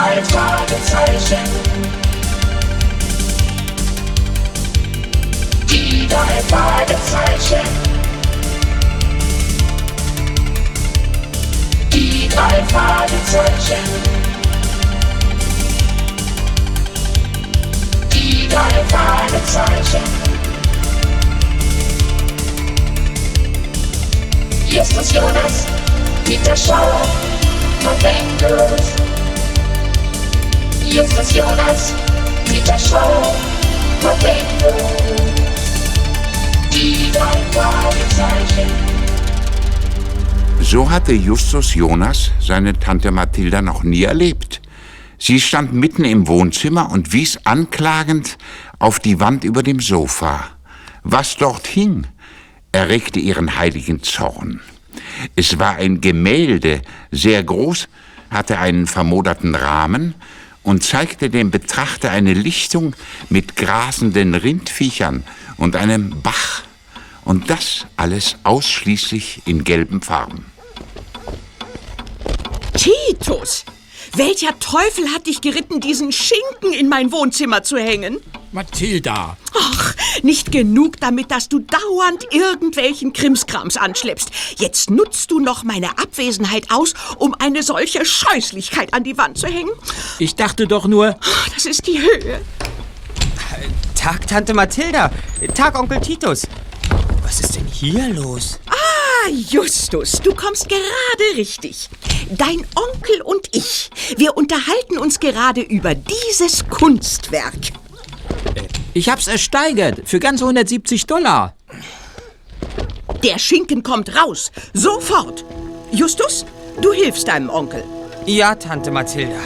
drei Fragezeichen. Die drei Fragezeichen. Die drei Fragezeichen. Die drei Fragezeichen. Justus Jonas, Peter Schauer, November. Justus Jonas, Peter Schauer, November. Die drei Fragezeichen. So hatte Justus Jonas seine Tante Mathilda noch nie erlebt. Sie stand mitten im Wohnzimmer und wies anklagend auf die Wand über dem Sofa. Was dort hing, erregte ihren heiligen Zorn. Es war ein Gemälde, sehr groß, hatte einen vermoderten Rahmen und zeigte dem Betrachter eine Lichtung mit grasenden Rindviechern und einem Bach. Und das alles ausschließlich in gelben Farben. Titus! Welcher Teufel hat dich geritten, diesen Schinken in mein Wohnzimmer zu hängen? Mathilda! Ach, nicht genug damit, dass du dauernd irgendwelchen Krimskrams anschleppst. Jetzt nutzt du noch meine Abwesenheit aus, um eine solche Scheußlichkeit an die Wand zu hängen. Ich dachte doch nur. Das ist die Höhe. Tag, Tante Mathilda. Tag, Onkel Titus. Was ist denn hier los? Ah, Justus, du kommst gerade richtig. Dein Onkel und ich, wir unterhalten uns gerade über dieses Kunstwerk. Ich hab's ersteigert für ganz 170 Dollar. Der Schinken kommt raus. Sofort. Justus, du hilfst deinem Onkel. Ja, Tante Mathilda.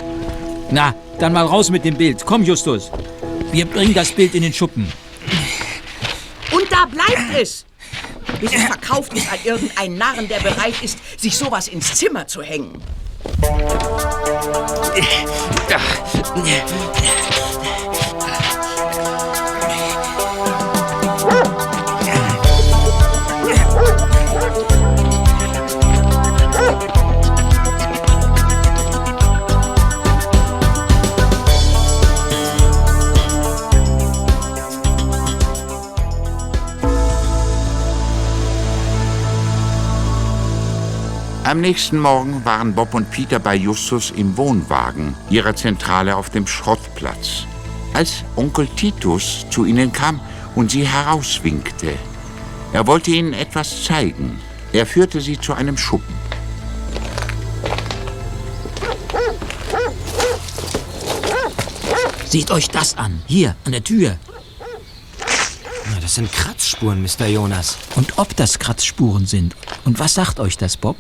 Na, dann mal raus mit dem Bild. Komm, Justus. Wir bringen das Bild in den Schuppen. Und da bleibt es. Bis es verkauft ist an irgendeinen Narren, der bereit ist, sich sowas ins Zimmer zu hängen. Am nächsten Morgen waren Bob und Peter bei Justus im Wohnwagen, ihrer Zentrale auf dem Schrottplatz. Als Onkel Titus zu ihnen kam und sie herauswinkte. Er wollte ihnen etwas zeigen. Er führte sie zu einem Schuppen. Seht euch das an. Hier, an der Tür. Na, das sind Kratzspuren, Mr. Jonas. Und ob das Kratzspuren sind. Und was sagt euch das, Bob?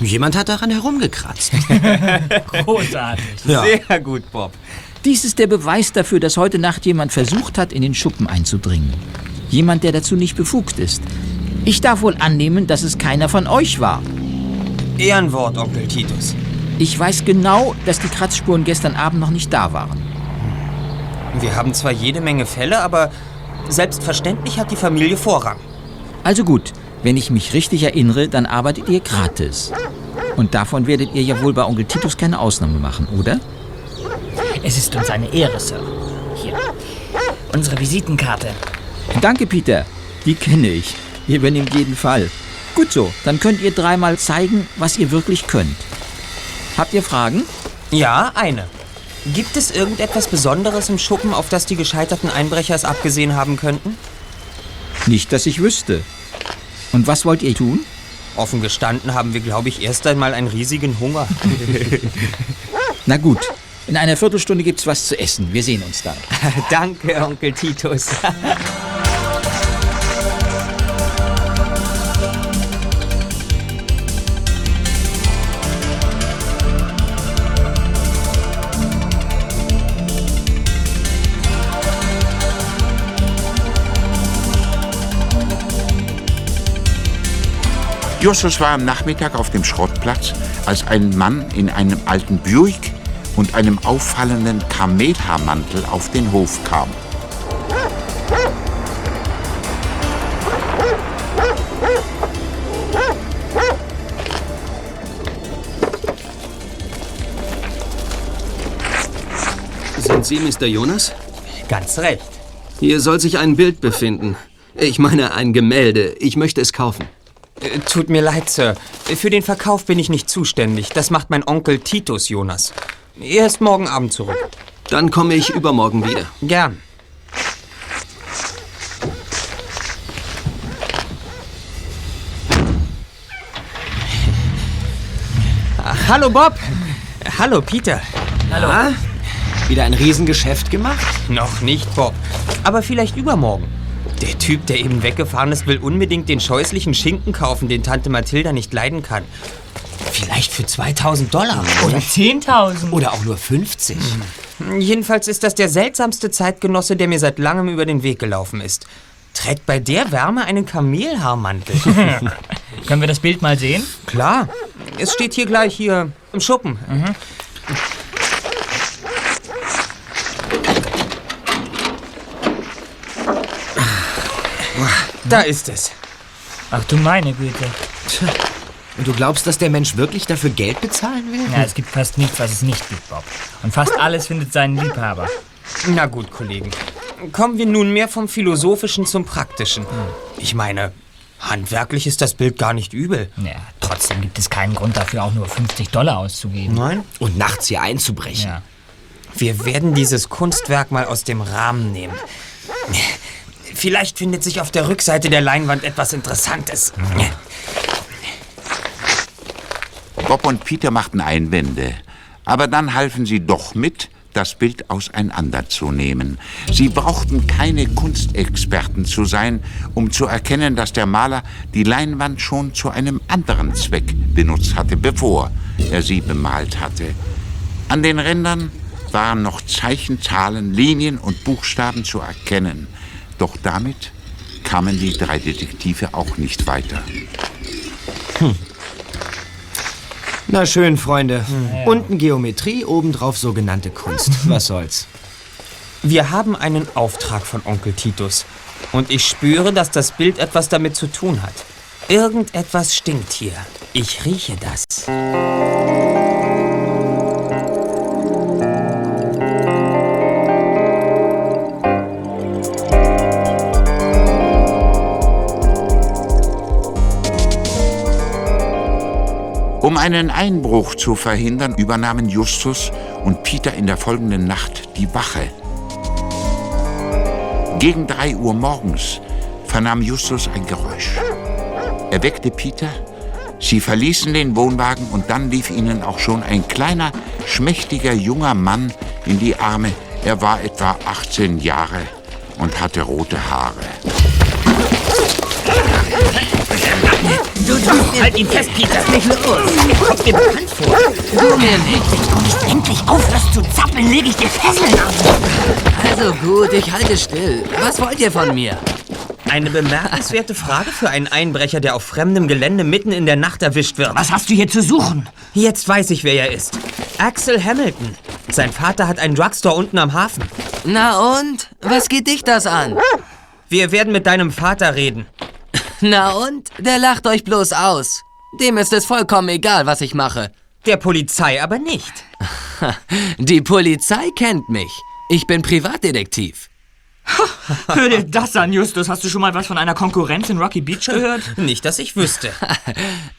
Jemand hat daran herumgekratzt. Großartig. Ja. Sehr gut, Bob. Dies ist der Beweis dafür, dass heute Nacht jemand versucht hat, in den Schuppen einzudringen. Jemand, der dazu nicht befugt ist. Ich darf wohl annehmen, dass es keiner von euch war. Ehrenwort, Onkel Titus. Ich weiß genau, dass die Kratzspuren gestern Abend noch nicht da waren. Wir haben zwar jede Menge Fälle, aber selbstverständlich hat die Familie Vorrang. Also gut, wenn ich mich richtig erinnere, dann arbeitet ihr gratis. Und davon werdet ihr ja wohl bei Onkel Titus keine Ausnahme machen, oder? Es ist uns eine Ehre, Sir. Hier. Unsere Visitenkarte. Danke, Peter. Die kenne ich. Ihr übernehmt jeden Fall. Gut so, dann könnt ihr dreimal zeigen, was ihr wirklich könnt. Habt ihr Fragen? Ja, eine. Gibt es irgendetwas Besonderes im Schuppen, auf das die gescheiterten Einbrecher es abgesehen haben könnten? Nicht, dass ich wüsste. Und was wollt ihr tun? Offen gestanden haben wir, glaube ich, erst einmal einen riesigen Hunger. Na gut, in einer Viertelstunde gibt's was zu essen. Wir sehen uns dann. Danke, Onkel Titus. Justus war am Nachmittag auf dem Schrottplatz, als ein Mann in einem alten Buick und einem auffallenden Kamelhaarmantel auf den Hof kam. Sind Sie Mr. Jonas? Ganz recht. Hier soll sich ein Bild befinden. Ich meine ein Gemälde. Ich möchte es kaufen. Äh, Tut mir leid, Sir. Für den Verkauf bin ich nicht zuständig. Das macht mein Onkel Titus Jonas. Er ist morgen Abend zurück. Dann komme ich übermorgen wieder. Gern. Ach, hallo Bob. Hallo Peter. Hallo. Ah, wieder ein Riesengeschäft gemacht? Noch nicht, Bob. Aber vielleicht übermorgen. Der Typ, der eben weggefahren ist, will unbedingt den scheußlichen Schinken kaufen, den Tante Mathilda nicht leiden kann. Vielleicht für 2000 Dollar. Oder 10.000. Oder auch nur 50? Jedenfalls ist das der seltsamste Zeitgenosse, der mir seit langem über den Weg gelaufen ist. Trägt bei der Wärme einen Kamelhaarmantel. Können wir das Bild mal sehen? Klar. Es steht hier gleich hier im Schuppen. Da ist es. Ach du meine Güte. Und du glaubst, dass der Mensch wirklich dafür Geld bezahlen will? Ja, es gibt fast nichts, was es nicht gibt, Bob. Und fast alles findet seinen Liebhaber. Na gut, Kollegen. Kommen wir nunmehr vom Philosophischen zum Praktischen. Ich meine, handwerklich ist das Bild gar nicht übel. Ja, trotzdem gibt es keinen Grund dafür, auch nur 50 Dollar auszugeben. Nein? Und nachts hier einzubrechen. Ja. Wir werden dieses Kunstwerk mal aus dem Rahmen nehmen. Vielleicht findet sich auf der Rückseite der Leinwand etwas Interessantes. Bob und Peter machten Einwände, aber dann halfen sie doch mit, das Bild auseinanderzunehmen. Sie brauchten keine Kunstexperten zu sein, um zu erkennen, dass der Maler die Leinwand schon zu einem anderen Zweck benutzt hatte, bevor er sie bemalt hatte. An den Rändern waren noch Zeichen, Zahlen, Linien und Buchstaben zu erkennen. Doch damit kamen die drei Detektive auch nicht weiter. Na schön, Freunde. Unten Geometrie, obendrauf sogenannte Kunst. Was soll's? Wir haben einen Auftrag von Onkel Titus. Und ich spüre, dass das Bild etwas damit zu tun hat. Irgendetwas stinkt hier. Ich rieche das. Einen Einbruch zu verhindern, übernahmen Justus und Peter in der folgenden Nacht die Wache. Gegen drei Uhr morgens vernahm Justus ein Geräusch. Er weckte Peter, sie verließen den Wohnwagen und dann lief ihnen auch schon ein kleiner, schmächtiger junger Mann in die Arme. Er war etwa 18 Jahre und hatte rote Haare. Halt ihn fest, Peter! Mich los! Kommt dir bekannt vor? Du mir nicht. Wenn du nicht endlich aufhörst zu zappeln, lege ich dir Fesseln auf. Also gut, ich halte still. Was wollt ihr von mir? Eine bemerkenswerte Frage für einen Einbrecher, der auf fremdem Gelände mitten in der Nacht erwischt wird. Was hast du hier zu suchen? Jetzt weiß ich, wer er ist. Axel Hamilton. Sein Vater hat einen Drugstore unten am Hafen. Na und? Was geht dich das an? Wir werden mit deinem Vater reden. Na und? Der lacht euch bloß aus. Dem ist es vollkommen egal, was ich mache. Der Polizei aber nicht. Die Polizei kennt mich. Ich bin Privatdetektiv. Hör dir das an, Justus. Hast du schon mal was von einer Konkurrenz in Rocky Beach gehört? Nicht, dass ich wüsste.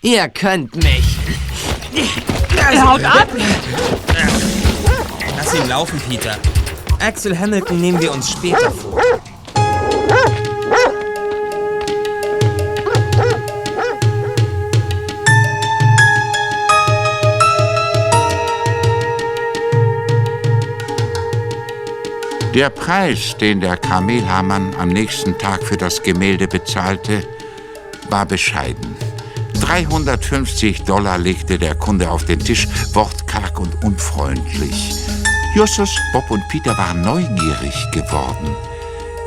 Ihr könnt mich. Er haut ab! Lass ihn laufen, Peter. Axel Hamilton nehmen wir uns später vor. Der Preis, den der Kamelhamann am nächsten Tag für das Gemälde bezahlte, war bescheiden. 350 Dollar legte der Kunde auf den Tisch, wortkarg und unfreundlich. Justus, Bob und Peter waren neugierig geworden.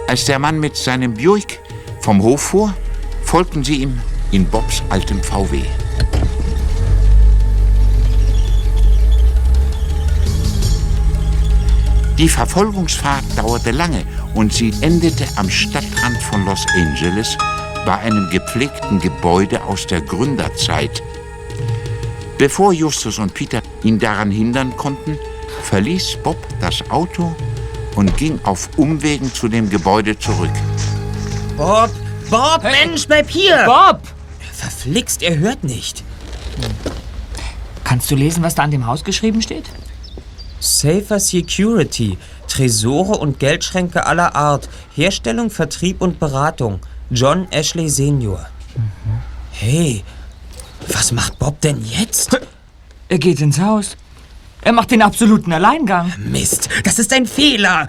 Als der Mann mit seinem Buick vom Hof fuhr, folgten sie ihm in Bobs altem VW. Die Verfolgungsfahrt dauerte lange und sie endete am Stadtrand von Los Angeles bei einem gepflegten Gebäude aus der Gründerzeit. Bevor Justus und Peter ihn daran hindern konnten, verließ Bob das Auto und ging auf Umwegen zu dem Gebäude zurück. Bob! Bob, Mensch, bleib hier! Bob! Verflixt, er hört nicht. Kannst du lesen, was da an dem Haus geschrieben steht? Safer Security. Tresore und Geldschränke aller Art. Herstellung, Vertrieb und Beratung. John Ashley Senior. Hey, was macht Bob denn jetzt? Er geht ins Haus. Er macht den absoluten Alleingang. Mist, das ist ein Fehler.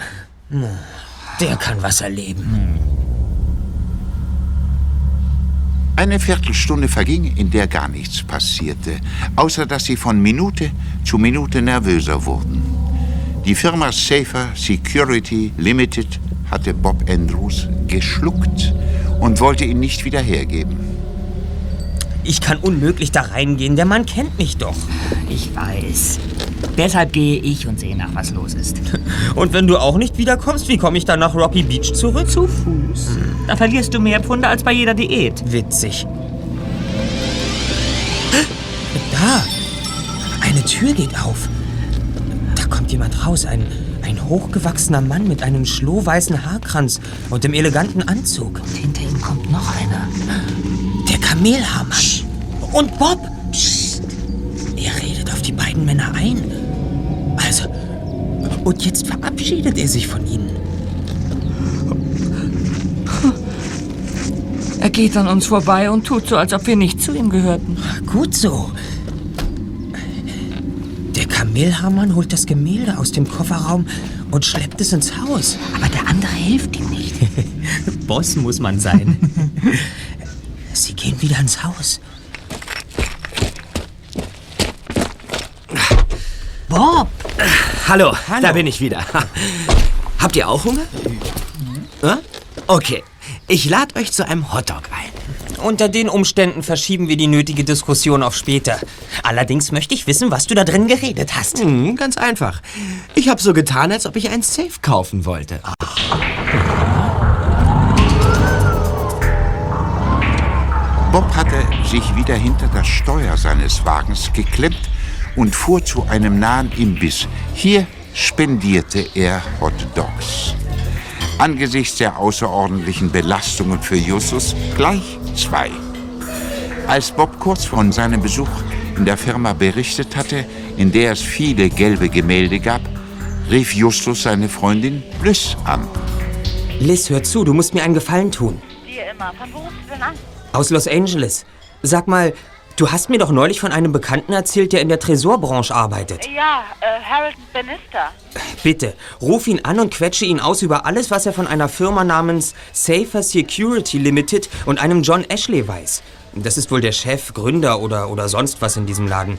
Der kann was erleben. Eine Viertelstunde verging, in der gar nichts passierte, außer dass sie von Minute zu Minute nervöser wurden. Die Firma Safer Security Limited hatte Bob Andrews geschluckt und wollte ihn nicht wieder hergeben. Ich kann unmöglich da reingehen, der Mann kennt mich doch. Ich weiß. Deshalb gehe ich und sehe nach, was los ist. Und wenn du auch nicht wiederkommst, wie komme ich dann nach Rocky Beach zurück? Zu Fuß. Da verlierst du mehr Pfunde als bei jeder Diät. Witzig. Da! Eine Tür geht auf. Da kommt jemand raus. Ein, ein hochgewachsener Mann mit einem schlohweißen Haarkranz und dem eleganten Anzug. Und hinter ihm kommt noch einer. Der Kamelhaarmann. Und Bob. Psst. Er redet auf die beiden Männer ein. Also. Und jetzt verabschiedet er sich von ihnen. Er geht an uns vorbei und tut so, als ob wir nicht zu ihm gehörten. Gut so. Der Kamelhaarmann holt das Gemälde aus dem Kofferraum und schleppt es ins Haus. Aber der andere hilft ihm nicht. Boss muss man sein. Gehen wieder ins Haus. Bob! Hallo, da bin ich wieder. Habt ihr auch Hunger? Ja? Okay, ich lade euch zu einem Hotdog ein. Unter den Umständen verschieben wir die nötige Diskussion auf später. Allerdings möchte ich wissen, was du da drin geredet hast. Hm, ganz einfach. Ich habe so getan, als ob ich ein Safe kaufen wollte. Bob hatte sich wieder hinter das Steuer seines Wagens geklemmt und fuhr zu einem nahen Imbiss. Hier spendierte er Hot Dogs. Angesichts der außerordentlichen Belastungen für Justus gleich zwei. Als Bob kurz von seinem Besuch in der Firma berichtet hatte, in der es viele gelbe Gemälde gab, rief Justus seine Freundin Bliss an. Liz, hör zu, du musst mir einen Gefallen tun. Dir immer. Von wo rufst du denn an? Aus Los Angeles. Sag mal, du hast mir doch neulich von einem Bekannten erzählt, der in der Tresorbranche arbeitet. Ja, äh, Harold Bannister. Bitte, ruf ihn an und quetsche ihn aus über alles, was er von einer Firma namens Safer Security Limited und einem John Ashley weiß. Das ist wohl der Chef, Gründer oder, oder sonst was in diesem Laden.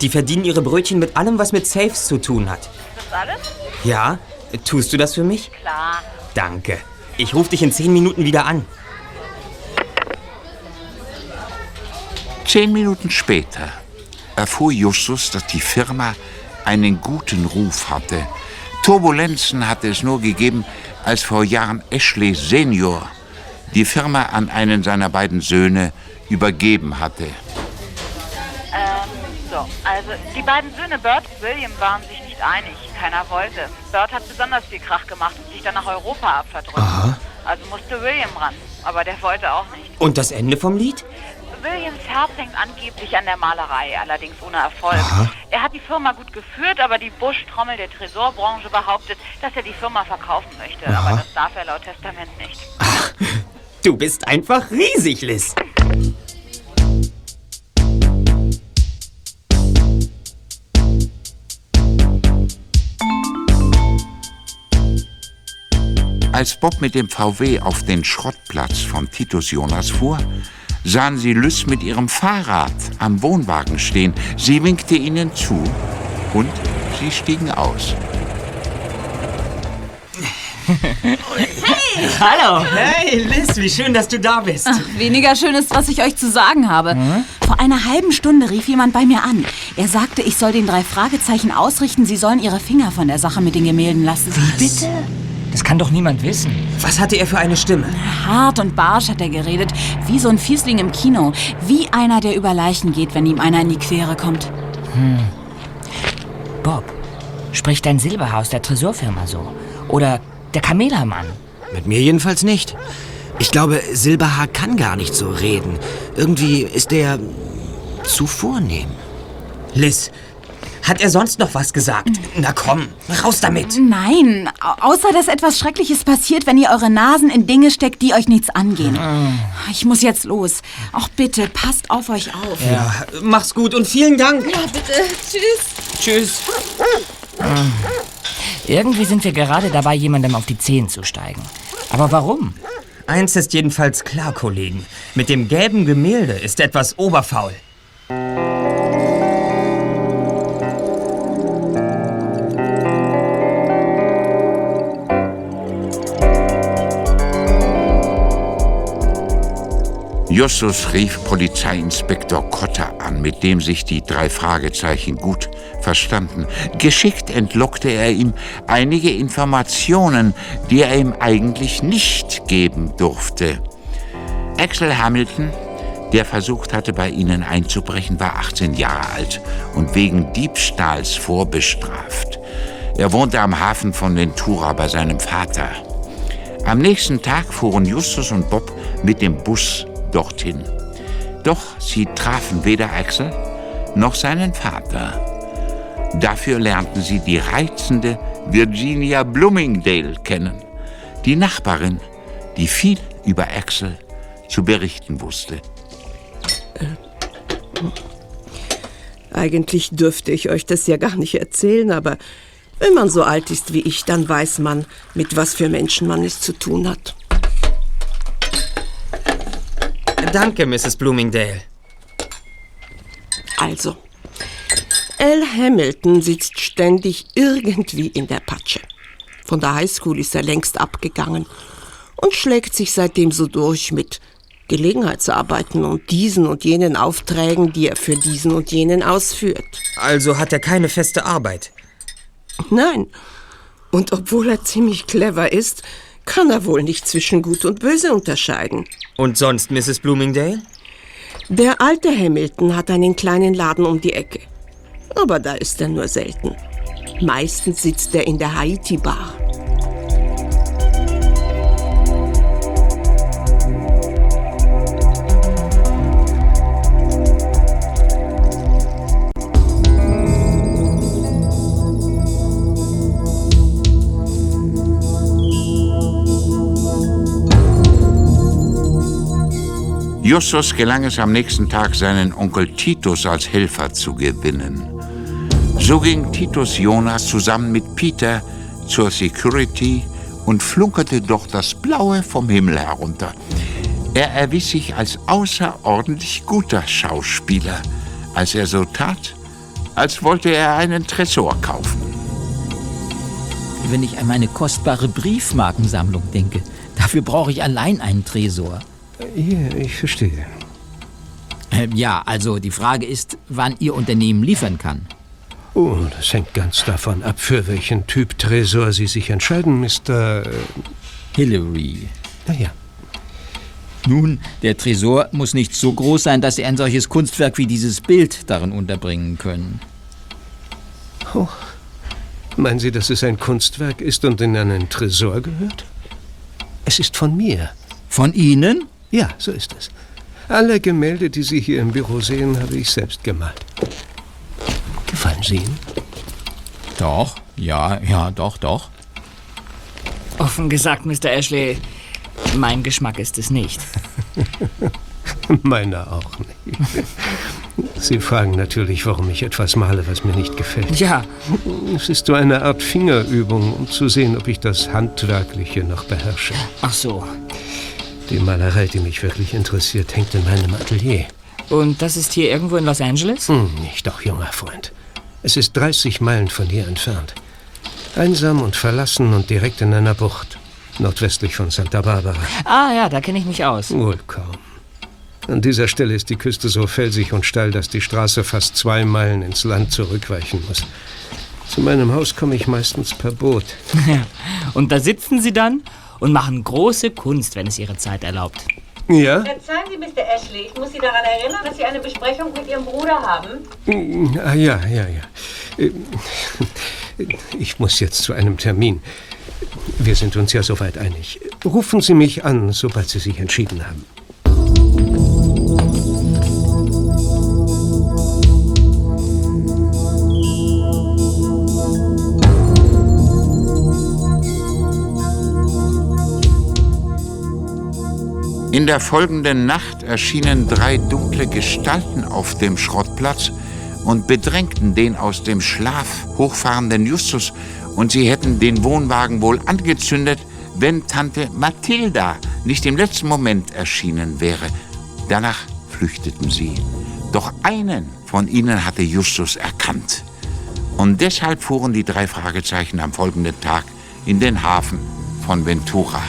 Die verdienen ihre Brötchen mit allem, was mit Safes zu tun hat. Ist das alles? Ja? Tust du das für mich? Klar. Danke. Ich rufe dich in zehn Minuten wieder an. Zehn Minuten später erfuhr Justus, dass die Firma einen guten Ruf hatte. Turbulenzen hatte es nur gegeben, als vor Jahren Ashley Senior die Firma an einen seiner beiden Söhne übergeben hatte. Ähm, so. Also, die beiden Söhne Bert und William waren sich nicht einig. Keiner wollte. Bert hat besonders viel Krach gemacht und sich dann nach Europa abverdrückt. Also musste William ran. Aber der wollte auch nicht. Und das Ende vom Lied? Williams Herz hängt angeblich an der Malerei, allerdings ohne Erfolg. Er hat die Firma gut geführt, aber die Busch-Trommel der Tresorbranche behauptet, dass er die Firma verkaufen möchte. Aber das darf er laut Testament nicht. Du bist einfach riesig, Liz. Als Bob mit dem VW auf den Schrottplatz von Titus Jonas fuhr, sahen sie Lys mit ihrem Fahrrad am Wohnwagen stehen. Sie winkte ihnen zu und sie stiegen aus. Hallo! Hey, Liz, wie schön, dass du da bist. Weniger schön ist, was ich euch zu sagen habe. Vor einer halben Stunde rief jemand bei mir an. Er sagte, ich soll den drei Fragezeichen ausrichten, sie sollen ihre Finger von der Sache mit den Gemälden lassen. Bitte? Das kann doch niemand wissen. Was hatte er für eine Stimme? Hart und barsch hat er geredet, wie so ein Fiesling im Kino. Wie einer, der über Leichen geht, wenn ihm einer in die Quere kommt. Bob, Spricht dein Silberhaar aus der Tresorfirma so? Oder der Kamelermann? Mit mir jedenfalls nicht. Ich glaube, Silberhaar kann gar nicht so reden. Irgendwie ist er zu vornehm. Liz, hat er sonst noch was gesagt? Na komm, raus damit. Nein, au- außer dass etwas Schreckliches passiert, wenn ihr eure Nasen in Dinge steckt, die euch nichts angehen. Ich muss jetzt los. Auch bitte, passt auf euch auf. Ja, mach's gut und vielen Dank. Ja, bitte. Tschüss. Tschüss. Irgendwie sind wir gerade dabei, jemandem auf die Zehen zu steigen. Aber warum? Eins ist jedenfalls klar, Kollegen. Mit dem gelben Gemälde ist etwas oberfaul. Justus rief Polizeiinspektor Kotter an, mit dem sich die drei Fragezeichen gut verstanden. Geschickt entlockte er ihm einige Informationen, die er ihm eigentlich nicht geben durfte. Axel Hamilton, der versucht hatte, bei ihnen einzubrechen, war 18 Jahre alt und wegen Diebstahls vorbestraft. Er wohnte am Hafen von Ventura bei seinem Vater. Am nächsten Tag fuhren Justus und Bob mit dem Bus dorthin. Doch sie trafen weder Axel noch seinen Vater. Dafür lernten sie die reizende Virginia Bloomingdale kennen, die Nachbarin, die viel über Axel zu berichten wusste. Eigentlich dürfte ich euch das ja gar nicht erzählen, aber wenn man so alt ist wie ich, dann weiß man, mit was für Menschen man es zu tun hat. Danke, Mrs. Bloomingdale. Also, Al Hamilton sitzt ständig irgendwie in der Patsche. Von der Highschool ist er längst abgegangen und schlägt sich seitdem so durch mit Gelegenheitsarbeiten und diesen und jenen Aufträgen, die er für diesen und jenen ausführt. Also hat er keine feste Arbeit. Nein. Und obwohl er ziemlich clever ist, kann er wohl nicht zwischen Gut und Böse unterscheiden. Und sonst, Mrs. Bloomingdale? Der alte Hamilton hat einen kleinen Laden um die Ecke. Aber da ist er nur selten. Meistens sitzt er in der Haiti-Bar. Justus gelang es am nächsten Tag, seinen Onkel Titus als Helfer zu gewinnen. So ging Titus Jonas zusammen mit Peter zur Security und flunkerte dort das Blaue vom Himmel herunter. Er erwies sich als außerordentlich guter Schauspieler, als er so tat, als wollte er einen Tresor kaufen. Wenn ich an meine kostbare Briefmarkensammlung denke, dafür brauche ich allein einen Tresor. Ja, ich verstehe. Ähm, ja, also die Frage ist, wann Ihr Unternehmen liefern kann. Oh, das hängt ganz davon ab, für welchen Typ Tresor Sie sich entscheiden, Mr. Hillary. Naja. Nun, der Tresor muss nicht so groß sein, dass Sie ein solches Kunstwerk wie dieses Bild darin unterbringen können. Oh. Meinen Sie, dass es ein Kunstwerk ist und in einen Tresor gehört? Es ist von mir. Von Ihnen? Ja, so ist es. Alle Gemälde, die Sie hier im Büro sehen, habe ich selbst gemalt. Gefallen Sie Ihnen? Doch, ja, ja, doch, doch. Offen gesagt, Mr. Ashley, mein Geschmack ist es nicht. Meiner auch nicht. Sie fragen natürlich, warum ich etwas male, was mir nicht gefällt. Ja. Es ist so eine Art Fingerübung, um zu sehen, ob ich das Handwerkliche noch beherrsche. Ach so. Die Malerei, die mich wirklich interessiert, hängt in meinem Atelier. Und das ist hier irgendwo in Los Angeles? Hm, nicht doch, junger Freund. Es ist 30 Meilen von hier entfernt. Einsam und verlassen und direkt in einer Bucht. Nordwestlich von Santa Barbara. Ah ja, da kenne ich mich aus. Wohl kaum. An dieser Stelle ist die Küste so felsig und steil, dass die Straße fast zwei Meilen ins Land zurückweichen muss. Zu meinem Haus komme ich meistens per Boot. Und da sitzen Sie dann und machen große Kunst, wenn es Ihre Zeit erlaubt. Ja? Verzeihen Sie, Mr. Ashley, ich muss Sie daran erinnern, dass Sie eine Besprechung mit Ihrem Bruder haben. Mm, Ah, ja, ja, ja. Äh, Ich muss jetzt zu einem Termin. Wir sind uns ja soweit einig. Rufen Sie mich an, sobald Sie sich entschieden haben. In der folgenden Nacht erschienen drei dunkle Gestalten auf dem Schrottplatz und bedrängten den aus dem Schlaf hochfahrenden Justus, und sie hätten den Wohnwagen wohl angezündet, wenn Tante Mathilda nicht im letzten Moment erschienen wäre. Danach flüchteten sie. Doch einen von ihnen hatte Justus erkannt. Und deshalb fuhren die drei Fragezeichen am folgenden Tag in den Hafen von Ventura.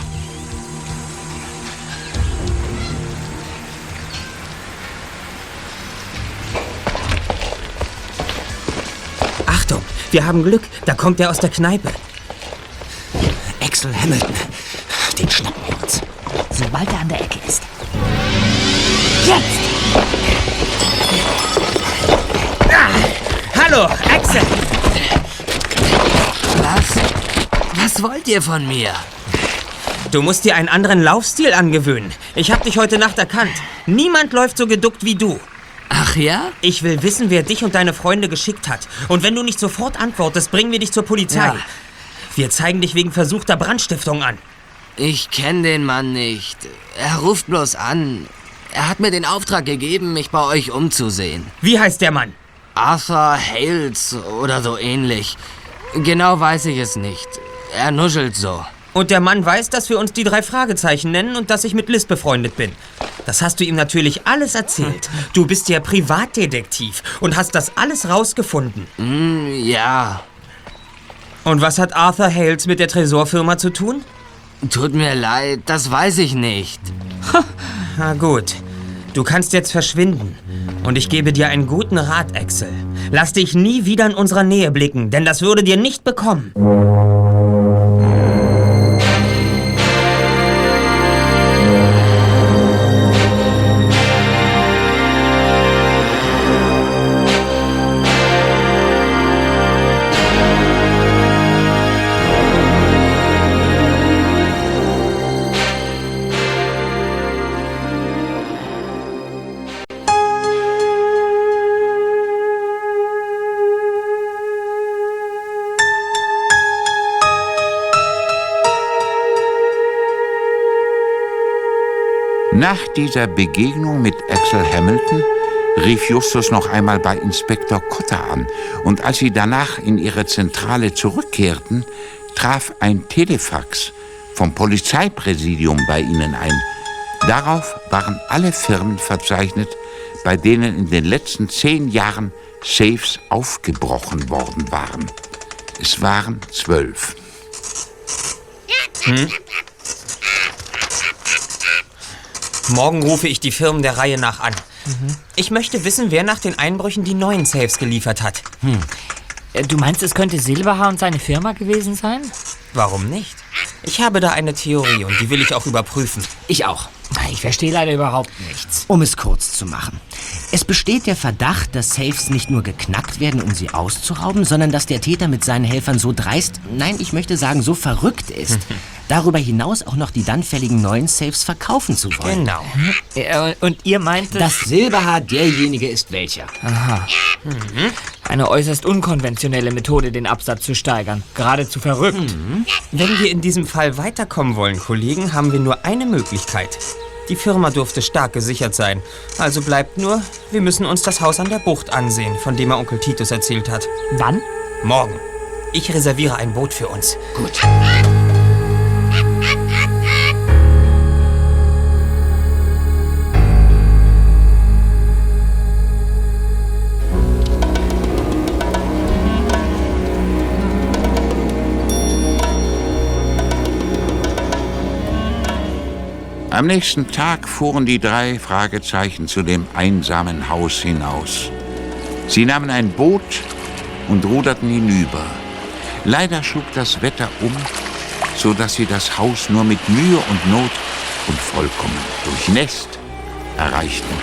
Wir haben Glück. Da kommt er aus der Kneipe. Axel Hamilton. Den schnappen wir uns. Sobald er an der Ecke ist. Hallo, Axel. Was? Was wollt ihr von mir? Du musst dir einen anderen Laufstil angewöhnen. Ich habe dich heute Nacht erkannt. Niemand läuft so geduckt wie du. Ach ja? Ich will wissen, wer dich und deine Freunde geschickt hat. Und wenn du nicht sofort antwortest, bringen wir dich zur Polizei. Ja. Wir zeigen dich wegen versuchter Brandstiftung an. Ich kenne den Mann nicht. Er ruft bloß an. Er hat mir den Auftrag gegeben, mich bei euch umzusehen. Wie heißt der Mann? Arthur Hales oder so ähnlich. Genau weiß ich es nicht. Er nuschelt so. Und der Mann weiß, dass wir uns die drei Fragezeichen nennen und dass ich mit Liz befreundet bin. Das hast du ihm natürlich alles erzählt. Du bist ja Privatdetektiv und hast das alles rausgefunden. Mm, ja. Und was hat Arthur Hales mit der Tresorfirma zu tun? Tut mir leid, das weiß ich nicht. Na gut. Du kannst jetzt verschwinden. Und ich gebe dir einen guten Rat, Axel. Lass dich nie wieder in unserer Nähe blicken, denn das würde dir nicht bekommen. Nach dieser Begegnung mit Axel Hamilton rief Justus noch einmal bei Inspektor Cotter an, und als sie danach in ihre Zentrale zurückkehrten, traf ein Telefax vom Polizeipräsidium bei ihnen ein. Darauf waren alle Firmen verzeichnet, bei denen in den letzten zehn Jahren Safes aufgebrochen worden waren. Es waren zwölf. Hm? Morgen rufe ich die Firmen der Reihe nach an. Ich möchte wissen, wer nach den Einbrüchen die neuen Safes geliefert hat. Hm. Äh, Du meinst, es könnte Silberhaar und seine Firma gewesen sein? Warum nicht? Ich habe da eine Theorie und die will ich auch überprüfen. Ich auch. Ich verstehe leider überhaupt nichts. Um es kurz zu machen. Es besteht der Verdacht, dass Safes nicht nur geknackt werden, um sie auszurauben, sondern dass der Täter mit seinen Helfern so dreist, nein, ich möchte sagen, so verrückt ist, darüber hinaus auch noch die dann fälligen neuen Safes verkaufen zu wollen. Genau. Und ihr meintet... Das Silberhaar derjenige ist welcher. Aha. Mhm. Eine äußerst unkonventionelle Methode, den Absatz zu steigern. Geradezu verrückt. Wenn wir in diesem Fall weiterkommen wollen, Kollegen, haben wir nur eine Möglichkeit. Die Firma durfte stark gesichert sein. Also bleibt nur, wir müssen uns das Haus an der Bucht ansehen, von dem er Onkel Titus erzählt hat. Wann? Morgen. Ich reserviere ein Boot für uns. Gut. Am nächsten Tag fuhren die drei Fragezeichen zu dem einsamen Haus hinaus. Sie nahmen ein Boot und ruderten hinüber. Leider schlug das Wetter um, so dass sie das Haus nur mit Mühe und Not und vollkommen durchnässt erreichten.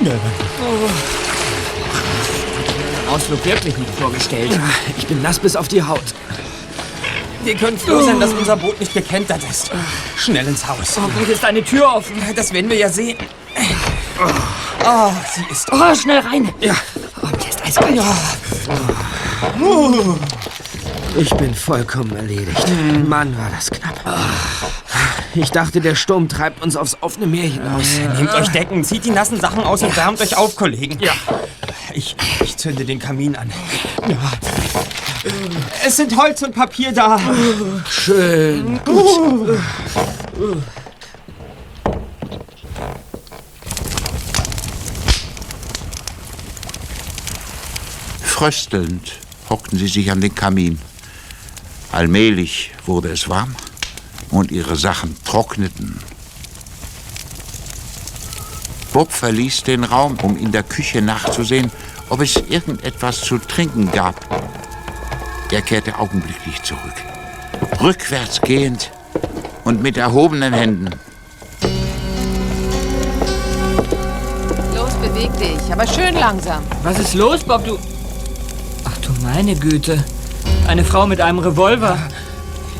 den Ausflug wirklich nicht vorgestellt. Ich bin nass bis auf die Haut. Wir können froh sein, dass unser Boot nicht gekentert ist. Schnell ins Haus. Hoffentlich ist eine Tür offen. Das werden wir ja sehen. Oh, sie ist... Oh, schnell rein. Ja. Oh, der ist eiskalt. Ich bin vollkommen erledigt. Mann, war das knapp. Ich dachte, der Sturm treibt uns aufs offene Meer hinaus. Nehmt euch Decken, zieht die nassen Sachen aus und wärmt euch auf, Kollegen. Ja. Ich, ich zünde den Kamin an. Ja. Es sind Holz und Papier da. Schön. Fröstelnd hockten sie sich an den Kamin. Allmählich wurde es warm und ihre Sachen trockneten. Bob verließ den Raum, um in der Küche nachzusehen, ob es irgendetwas zu trinken gab. Er kehrte augenblicklich zurück, rückwärts gehend und mit erhobenen Händen. Los, beweg dich, aber schön langsam. Was ist los, Bob? Du. Ach du meine Güte. Eine Frau mit einem Revolver.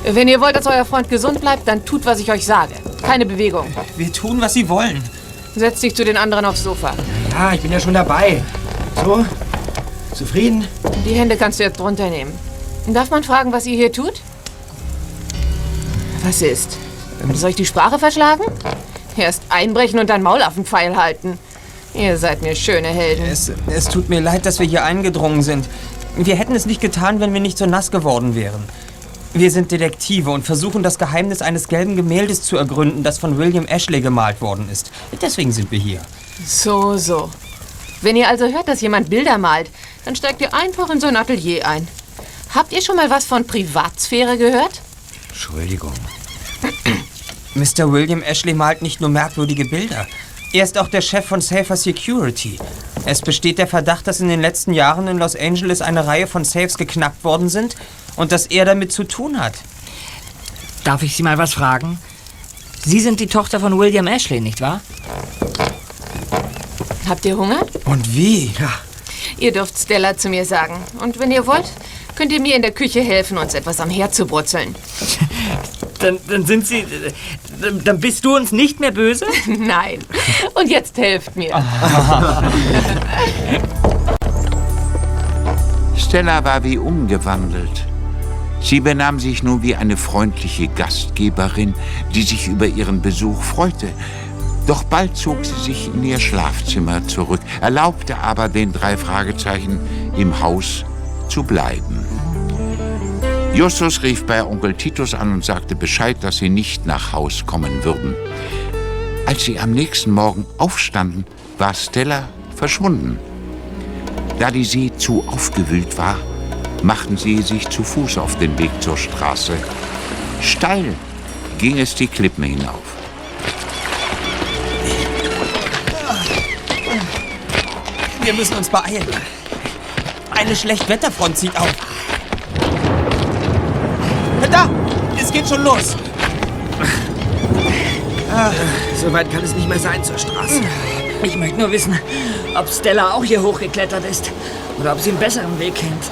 Wenn ihr wollt, dass euer Freund gesund bleibt, dann tut, was ich euch sage. Keine Bewegung. Wir tun, was sie wollen. Setz dich zu den anderen aufs Sofa. Ja, ich bin ja schon dabei. So, zufrieden? Die Hände kannst du jetzt runternehmen. Darf man fragen, was ihr hier tut? Was ist? Soll ich die Sprache verschlagen? Erst einbrechen und dann Maulaffenpfeil halten. Ihr seid mir schöne Helden. Es, es tut mir leid, dass wir hier eingedrungen sind. Wir hätten es nicht getan, wenn wir nicht so nass geworden wären. Wir sind Detektive und versuchen das Geheimnis eines gelben Gemäldes zu ergründen, das von William Ashley gemalt worden ist. Deswegen sind wir hier. So, so. Wenn ihr also hört, dass jemand Bilder malt, dann steigt ihr einfach in so ein Atelier ein. Habt ihr schon mal was von Privatsphäre gehört? Entschuldigung. Mr. William Ashley malt nicht nur merkwürdige Bilder. Er ist auch der Chef von Safer Security. Es besteht der Verdacht, dass in den letzten Jahren in Los Angeles eine Reihe von Safes geknackt worden sind und dass er damit zu tun hat. Darf ich Sie mal was fragen? Sie sind die Tochter von William Ashley, nicht wahr? Habt ihr Hunger? Und wie? Ja. Ihr dürft Stella zu mir sagen. Und wenn ihr wollt, könnt ihr mir in der Küche helfen, uns etwas am Herd zu brutzeln. Dann, dann sind Sie. Dann, dann bist du uns nicht mehr böse? Nein. Und jetzt helft mir. Stella war wie umgewandelt. Sie benahm sich nun wie eine freundliche Gastgeberin, die sich über ihren Besuch freute. Doch bald zog sie sich in ihr Schlafzimmer zurück, erlaubte aber den drei Fragezeichen im Haus zu bleiben. Justus rief bei Onkel Titus an und sagte Bescheid, dass sie nicht nach Haus kommen würden. Als sie am nächsten Morgen aufstanden, war Stella verschwunden. Da die See zu aufgewühlt war, machten sie sich zu Fuß auf den Weg zur Straße. Steil ging es die Klippen hinauf. Wir müssen uns beeilen. Eine Schlechtwetterfront zieht auf. Da! Es geht schon los! Ah, so weit kann es nicht mehr sein zur Straße. Ich möchte nur wissen, ob Stella auch hier hochgeklettert ist. Oder ob sie einen besseren Weg kennt.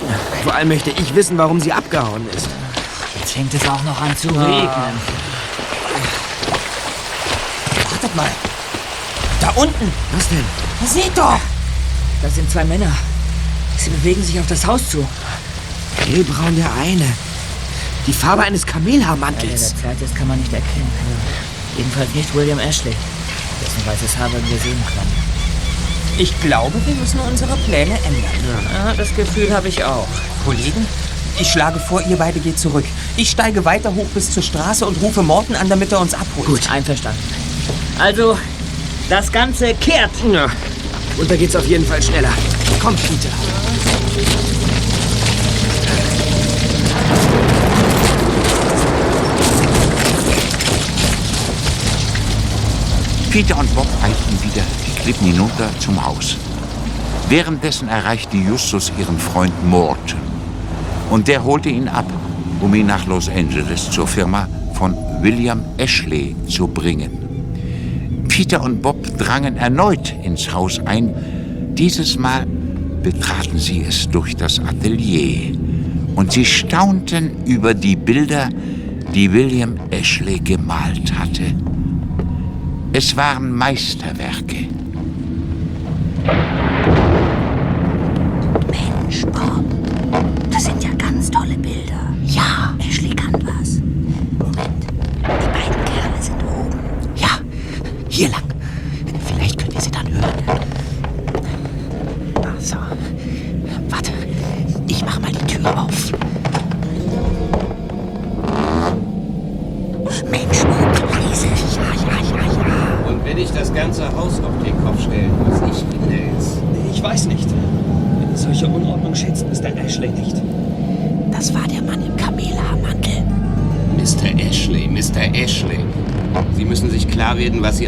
Vor allem möchte ich wissen, warum sie abgehauen ist. Jetzt fängt es auch noch an zu regnen. Wartet mal. Da unten. Was denn? Seht doch! Da sind zwei Männer. Sie bewegen sich auf das Haus zu. Hellbraun der eine. Die Farbe eines Kamelhaarmantels. der zweite ist, kann man nicht erkennen. Jedenfalls nicht William Ashley. Dessen weißes Haar werden wir sehen können. Ich glaube, wir müssen unsere Pläne ändern. Ja, das Gefühl habe ich auch. Kollegen, ich schlage vor, ihr beide geht zurück. Ich steige weiter hoch bis zur Straße und rufe Morten an, damit er uns abholt. Gut, einverstanden. Also, das Ganze kehrt. Ja. Und da geht's auf jeden Fall schneller. Komm, Peter. Peter und Bob eilten wieder die Klippen hinunter zum Haus. Währenddessen erreichte Justus ihren Freund Morton. Und der holte ihn ab, um ihn nach Los Angeles zur Firma von William Ashley zu bringen. Peter und Bob drangen erneut ins Haus ein, dieses Mal betraten sie es durch das Atelier und sie staunten über die Bilder, die William Ashley gemalt hatte. Es waren Meisterwerke.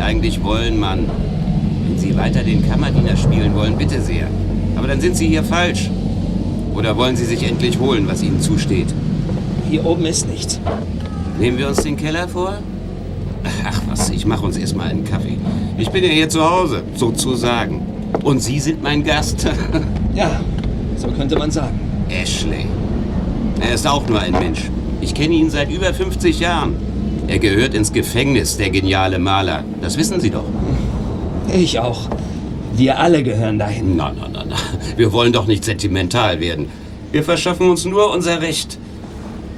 Eigentlich wollen, Mann. Wenn Sie weiter den Kammerdiener spielen wollen, bitte sehr. Aber dann sind Sie hier falsch. Oder wollen Sie sich endlich holen, was Ihnen zusteht? Hier oben ist nichts. Nehmen wir uns den Keller vor? Ach was, ich mache uns erstmal einen Kaffee. Ich bin ja hier zu Hause, sozusagen. Und Sie sind mein Gast. Ja, so könnte man sagen. Ashley. Er ist auch nur ein Mensch. Ich kenne ihn seit über 50 Jahren. Er gehört ins Gefängnis, der geniale Maler. Das wissen Sie doch. Ich auch. Wir alle gehören dahin. Na, na, na, na. Wir wollen doch nicht sentimental werden. Wir verschaffen uns nur unser Recht.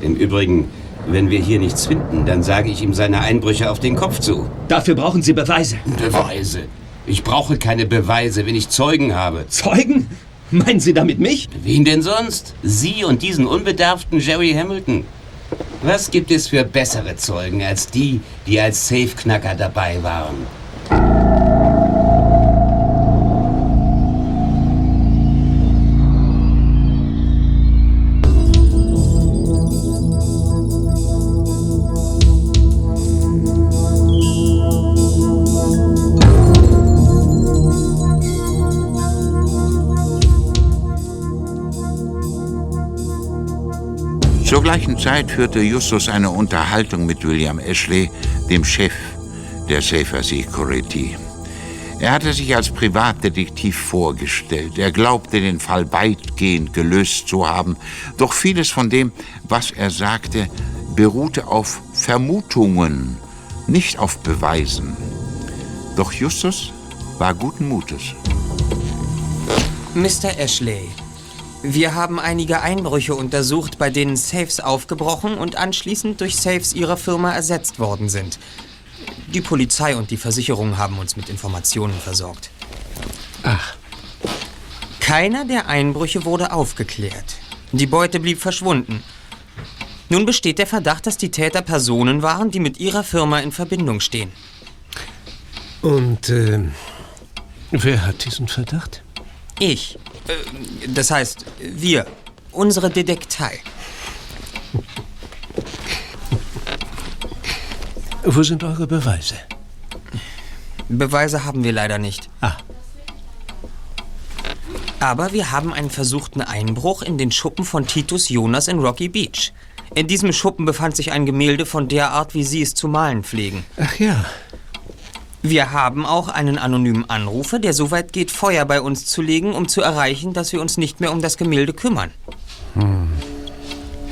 Im Übrigen, wenn wir hier nichts finden, dann sage ich ihm seine Einbrüche auf den Kopf zu. Dafür brauchen Sie Beweise. Beweise? Ich brauche keine Beweise, wenn ich Zeugen habe. Zeugen? Meinen Sie damit mich? Wen denn sonst? Sie und diesen unbedarften Jerry Hamilton. Was gibt es für bessere Zeugen als die, die als Safeknacker dabei waren? Zur gleichen Zeit führte Justus eine Unterhaltung mit William Ashley, dem Chef der Safer Security. Er hatte sich als Privatdetektiv vorgestellt. Er glaubte, den Fall weitgehend gelöst zu haben. Doch vieles von dem, was er sagte, beruhte auf Vermutungen, nicht auf Beweisen. Doch Justus war guten Mutes. Mr. Ashley, wir haben einige Einbrüche untersucht, bei denen Safes aufgebrochen und anschließend durch Safes Ihrer Firma ersetzt worden sind. Die Polizei und die Versicherung haben uns mit Informationen versorgt. Ach. Keiner der Einbrüche wurde aufgeklärt. Die Beute blieb verschwunden. Nun besteht der Verdacht, dass die Täter Personen waren, die mit Ihrer Firma in Verbindung stehen. Und äh, wer hat diesen Verdacht? Ich. Äh, das heißt, wir. Unsere Detektei. Wo sind eure Beweise? Beweise haben wir leider nicht. Ah. Aber wir haben einen versuchten Einbruch in den Schuppen von Titus Jonas in Rocky Beach. In diesem Schuppen befand sich ein Gemälde von der Art, wie Sie es zu malen pflegen. Ach ja. Wir haben auch einen anonymen Anrufer, der so weit geht, Feuer bei uns zu legen, um zu erreichen, dass wir uns nicht mehr um das Gemälde kümmern. Hm.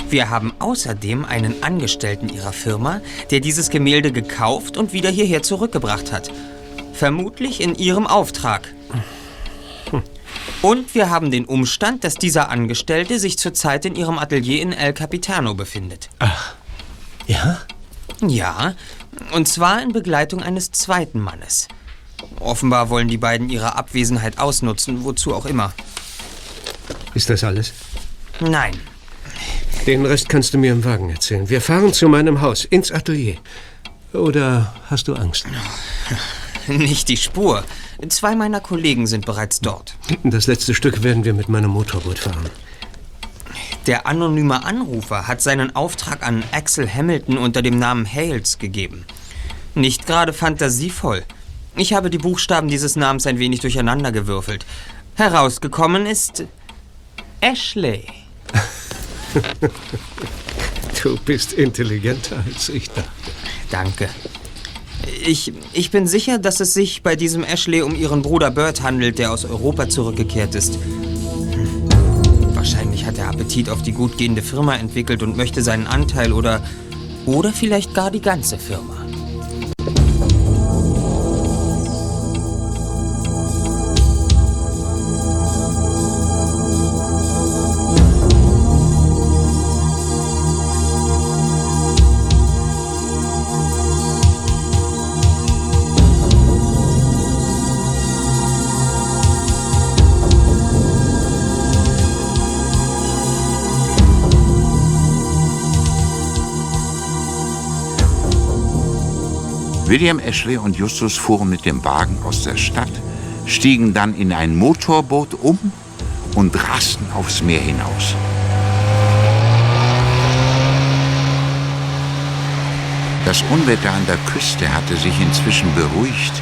Wir haben außerdem einen Angestellten Ihrer Firma, der dieses Gemälde gekauft und wieder hierher zurückgebracht hat. Vermutlich in Ihrem Auftrag. Und wir haben den Umstand, dass dieser Angestellte sich zurzeit in Ihrem Atelier in El Capitano befindet. Ach. Ja? Ja, und zwar in Begleitung eines zweiten Mannes. Offenbar wollen die beiden ihre Abwesenheit ausnutzen, wozu auch immer. Ist das alles? Nein. Den Rest kannst du mir im Wagen erzählen. Wir fahren zu meinem Haus, ins Atelier. Oder hast du Angst? Nicht die Spur. Zwei meiner Kollegen sind bereits dort. Das letzte Stück werden wir mit meinem Motorboot fahren. Der anonyme Anrufer hat seinen Auftrag an Axel Hamilton unter dem Namen Hales gegeben. Nicht gerade fantasievoll. Ich habe die Buchstaben dieses Namens ein wenig durcheinandergewürfelt. Herausgekommen ist Ashley. Du bist intelligenter als ich dachte. Danke. Ich, ich bin sicher, dass es sich bei diesem Ashley um ihren Bruder Bert handelt, der aus Europa zurückgekehrt ist. Hat er Appetit auf die gut gehende Firma entwickelt und möchte seinen Anteil oder. oder vielleicht gar die ganze Firma. William Ashley und Justus fuhren mit dem Wagen aus der Stadt, stiegen dann in ein Motorboot um und rasten aufs Meer hinaus. Das Unwetter an der Küste hatte sich inzwischen beruhigt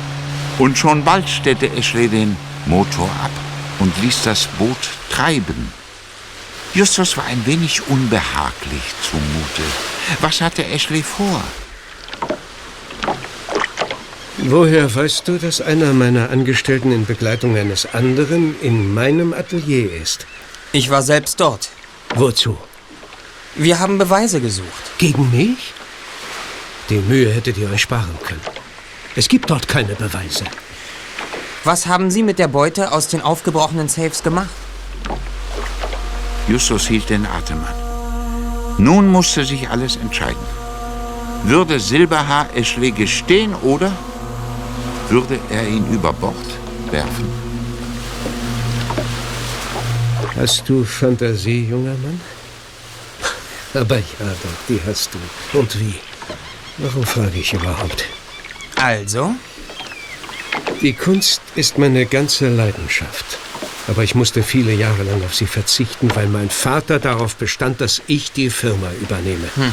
und schon bald stellte Ashley den Motor ab und ließ das Boot treiben. Justus war ein wenig unbehaglich zumute. Was hatte Ashley vor? Woher weißt du, dass einer meiner Angestellten in Begleitung eines anderen in meinem Atelier ist? Ich war selbst dort. Wozu? Wir haben Beweise gesucht. Gegen mich? Die Mühe hättet ihr euch sparen können. Es gibt dort keine Beweise. Was haben Sie mit der Beute aus den aufgebrochenen Safes gemacht? Justus hielt den Atem an. Nun musste sich alles entscheiden. Würde Silberhaar Ashley gestehen oder würde er ihn über Bord werfen? Hast du Fantasie, junger Mann? Aber ja, doch, die hast du. Und wie? Warum frage ich überhaupt? Also? Die Kunst ist meine ganze Leidenschaft. Aber ich musste viele Jahre lang auf sie verzichten, weil mein Vater darauf bestand, dass ich die Firma übernehme. Hm.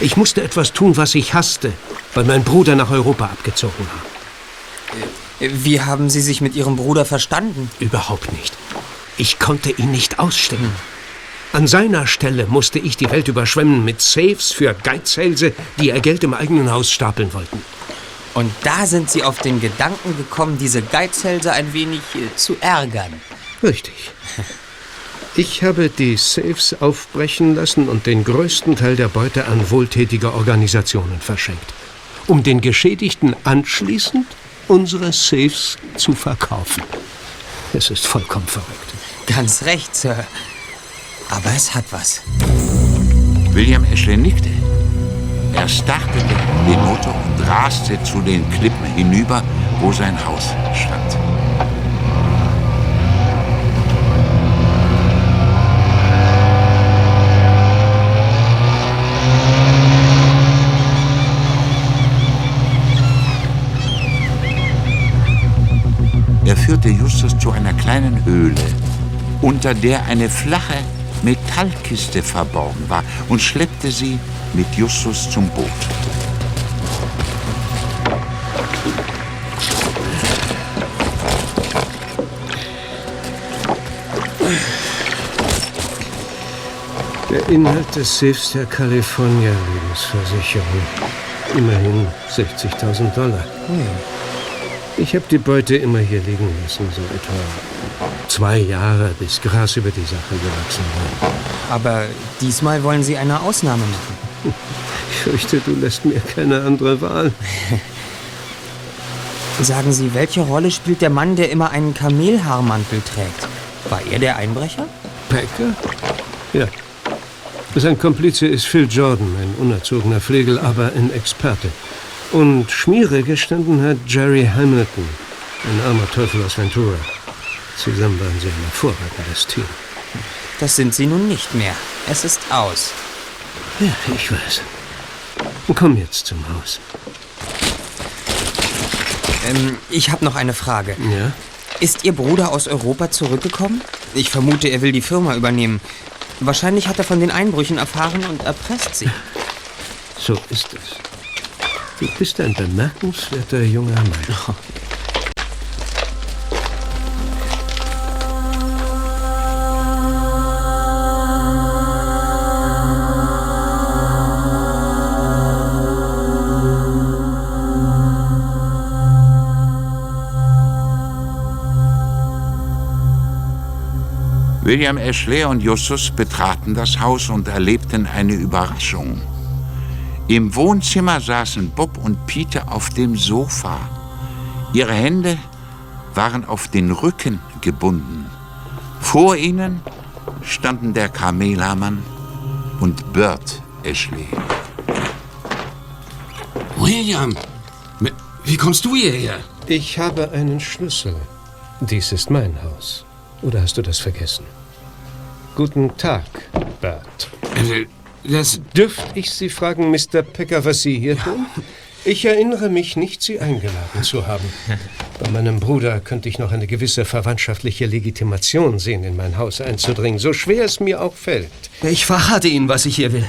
Ich musste etwas tun, was ich hasste, weil mein Bruder nach Europa abgezogen war. Wie haben Sie sich mit Ihrem Bruder verstanden? Überhaupt nicht. Ich konnte ihn nicht ausstehen. An seiner Stelle musste ich die Welt überschwemmen mit Safes für Geizhälse, die ihr Geld im eigenen Haus stapeln wollten. Und da sind Sie auf den Gedanken gekommen, diese Geizhälse ein wenig äh, zu ärgern. Richtig. Ich habe die Safes aufbrechen lassen und den größten Teil der Beute an wohltätige Organisationen verschenkt, um den Geschädigten anschließend unsere Safes zu verkaufen. Es ist vollkommen verrückt. Ganz recht, Sir. Aber es hat was. William Ashley nickte. Er startete den Motor und raste zu den Klippen hinüber, wo sein Haus stand. Führte Justus zu einer kleinen Höhle, unter der eine flache Metallkiste verborgen war, und schleppte sie mit Justus zum Boot. Der Inhalt des Safes der California Lebensversicherung. Immerhin 60.000 Dollar. Ich habe die Beute immer hier liegen lassen, so etwa zwei Jahre, bis Gras über die Sache gewachsen war. Aber diesmal wollen Sie eine Ausnahme machen. Ich fürchte, du lässt mir keine andere Wahl. Sagen Sie, welche Rolle spielt der Mann, der immer einen Kamelhaarmantel trägt? War er der Einbrecher? Packer? Ja. Sein Komplize ist Phil Jordan, ein unerzogener Flegel, aber ein Experte. Und Schmiere gestanden hat Jerry Hamilton, ein armer Teufel aus Ventura. Zusammen waren sie ein hervorragendes Team. Das sind Sie nun nicht mehr. Es ist aus. Ja, ich weiß. Komm jetzt zum Haus. Ähm, ich habe noch eine Frage. Ja? Ist Ihr Bruder aus Europa zurückgekommen? Ich vermute, er will die Firma übernehmen. Wahrscheinlich hat er von den Einbrüchen erfahren und erpresst sie. So ist es. Du bist ein bemerkenswerter junger Mann. Oh. William Ashley und Justus betraten das Haus und erlebten eine Überraschung. Im Wohnzimmer saßen Bob und Peter auf dem Sofa. Ihre Hände waren auf den Rücken gebunden. Vor ihnen standen der Kamelhamann und Bert Ashley. William, wie kommst du hierher? Ich habe einen Schlüssel. Dies ist mein Haus. Oder hast du das vergessen? Guten Tag, Bert. Das Dürft ich Sie fragen, Mr. Pecker, was Sie hier tun? Ich erinnere mich nicht, Sie eingeladen zu haben. Bei meinem Bruder könnte ich noch eine gewisse verwandtschaftliche Legitimation sehen, in mein Haus einzudringen, so schwer es mir auch fällt. Ich verrate Ihnen, was ich hier will.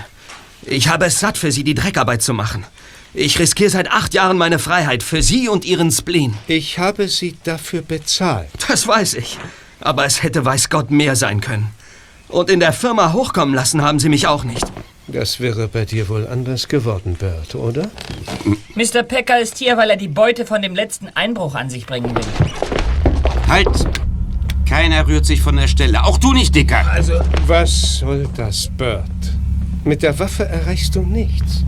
Ich habe es satt, für Sie die Dreckarbeit zu machen. Ich riskiere seit acht Jahren meine Freiheit für Sie und Ihren Spleen. Ich habe Sie dafür bezahlt. Das weiß ich. Aber es hätte weiß Gott mehr sein können. Und in der Firma hochkommen lassen haben Sie mich auch nicht. Das wäre bei dir wohl anders geworden, Bert, oder? Mr. Pecker ist hier, weil er die Beute von dem letzten Einbruch an sich bringen will. Halt! Keiner rührt sich von der Stelle. Auch du nicht, Dicker. Also. Was soll das, Bert? Mit der Waffe erreichst du nichts.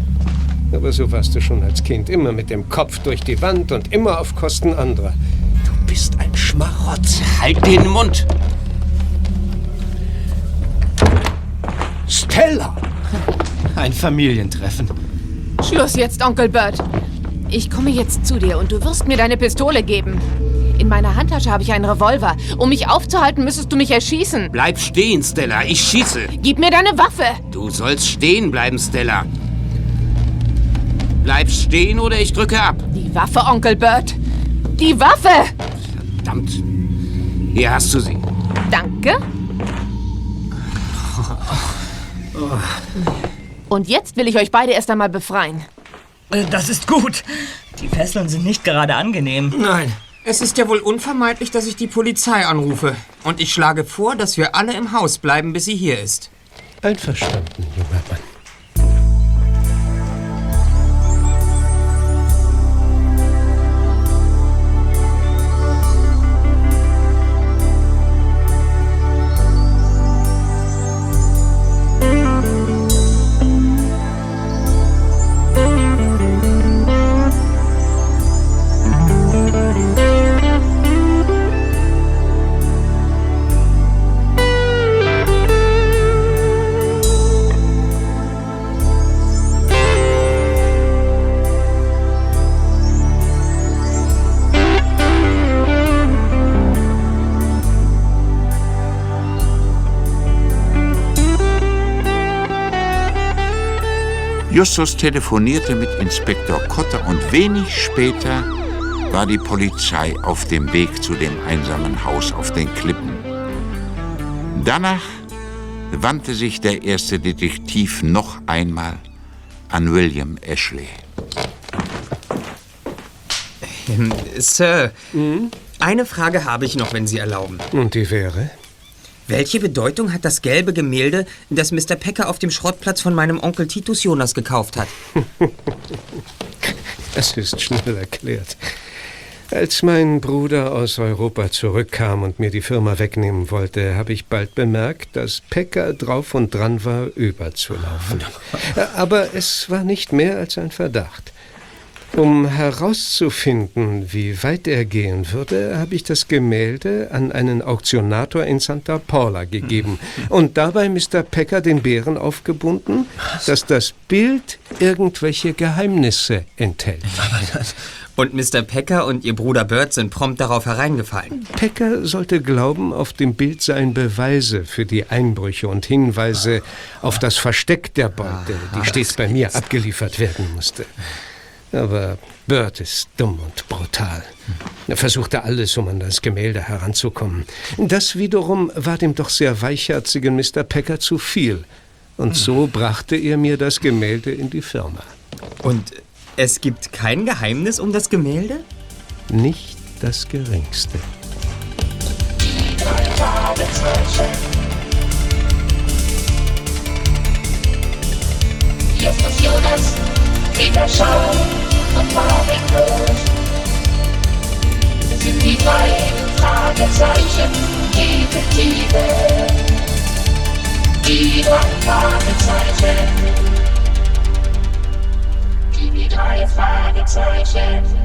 Aber so warst du schon als Kind. Immer mit dem Kopf durch die Wand und immer auf Kosten anderer. Du bist ein Schmarotzer. Halt den Mund! Stella! Ein Familientreffen. Schluss jetzt, Onkel Bert. Ich komme jetzt zu dir und du wirst mir deine Pistole geben. In meiner Handtasche habe ich einen Revolver. Um mich aufzuhalten, müsstest du mich erschießen. Bleib stehen, Stella. Ich schieße. Gib mir deine Waffe. Du sollst stehen bleiben, Stella. Bleib stehen oder ich drücke ab. Die Waffe, Onkel Bert. Die Waffe! Verdammt. Hier hast du sie. Danke. Und jetzt will ich euch beide erst einmal befreien. Äh, Das ist gut. Die Fesseln sind nicht gerade angenehm. Nein. Es ist ja wohl unvermeidlich, dass ich die Polizei anrufe. Und ich schlage vor, dass wir alle im Haus bleiben, bis sie hier ist. Einverstanden, junger Mann. Justus telefonierte mit Inspektor Kotter und wenig später war die Polizei auf dem Weg zu dem einsamen Haus auf den Klippen. Danach wandte sich der erste Detektiv noch einmal an William Ashley. Ähm, Sir, eine Frage habe ich noch, wenn Sie erlauben. Und die wäre? Welche Bedeutung hat das gelbe Gemälde, das Mr. Pecker auf dem Schrottplatz von meinem Onkel Titus Jonas gekauft hat? Das ist schnell erklärt. Als mein Bruder aus Europa zurückkam und mir die Firma wegnehmen wollte, habe ich bald bemerkt, dass Pecker drauf und dran war, überzulaufen. Aber es war nicht mehr als ein Verdacht. Um herauszufinden, wie weit er gehen würde, habe ich das Gemälde an einen Auktionator in Santa Paula gegeben und dabei Mr. Pecker den Bären aufgebunden, dass das Bild irgendwelche Geheimnisse enthält. Und Mr. Pecker und ihr Bruder Bert sind prompt darauf hereingefallen. Pecker sollte glauben, auf dem Bild seien Beweise für die Einbrüche und Hinweise auf das Versteck der Beute, die stets bei mir abgeliefert werden musste. Aber Bert ist dumm und brutal. Er versuchte alles, um an das Gemälde heranzukommen. Das wiederum war dem doch sehr weichherzigen Mr. Pecker zu viel. Und so brachte er mir das Gemälde in die Firma. Und es gibt kein Geheimnis um das Gemälde? Nicht das geringste. Justus Jonas, Peter Schau und Marvin Rose. Sind die drei Fragezeichen Detektive. Die drei Fragezeichen. Die drei Fragezeichen.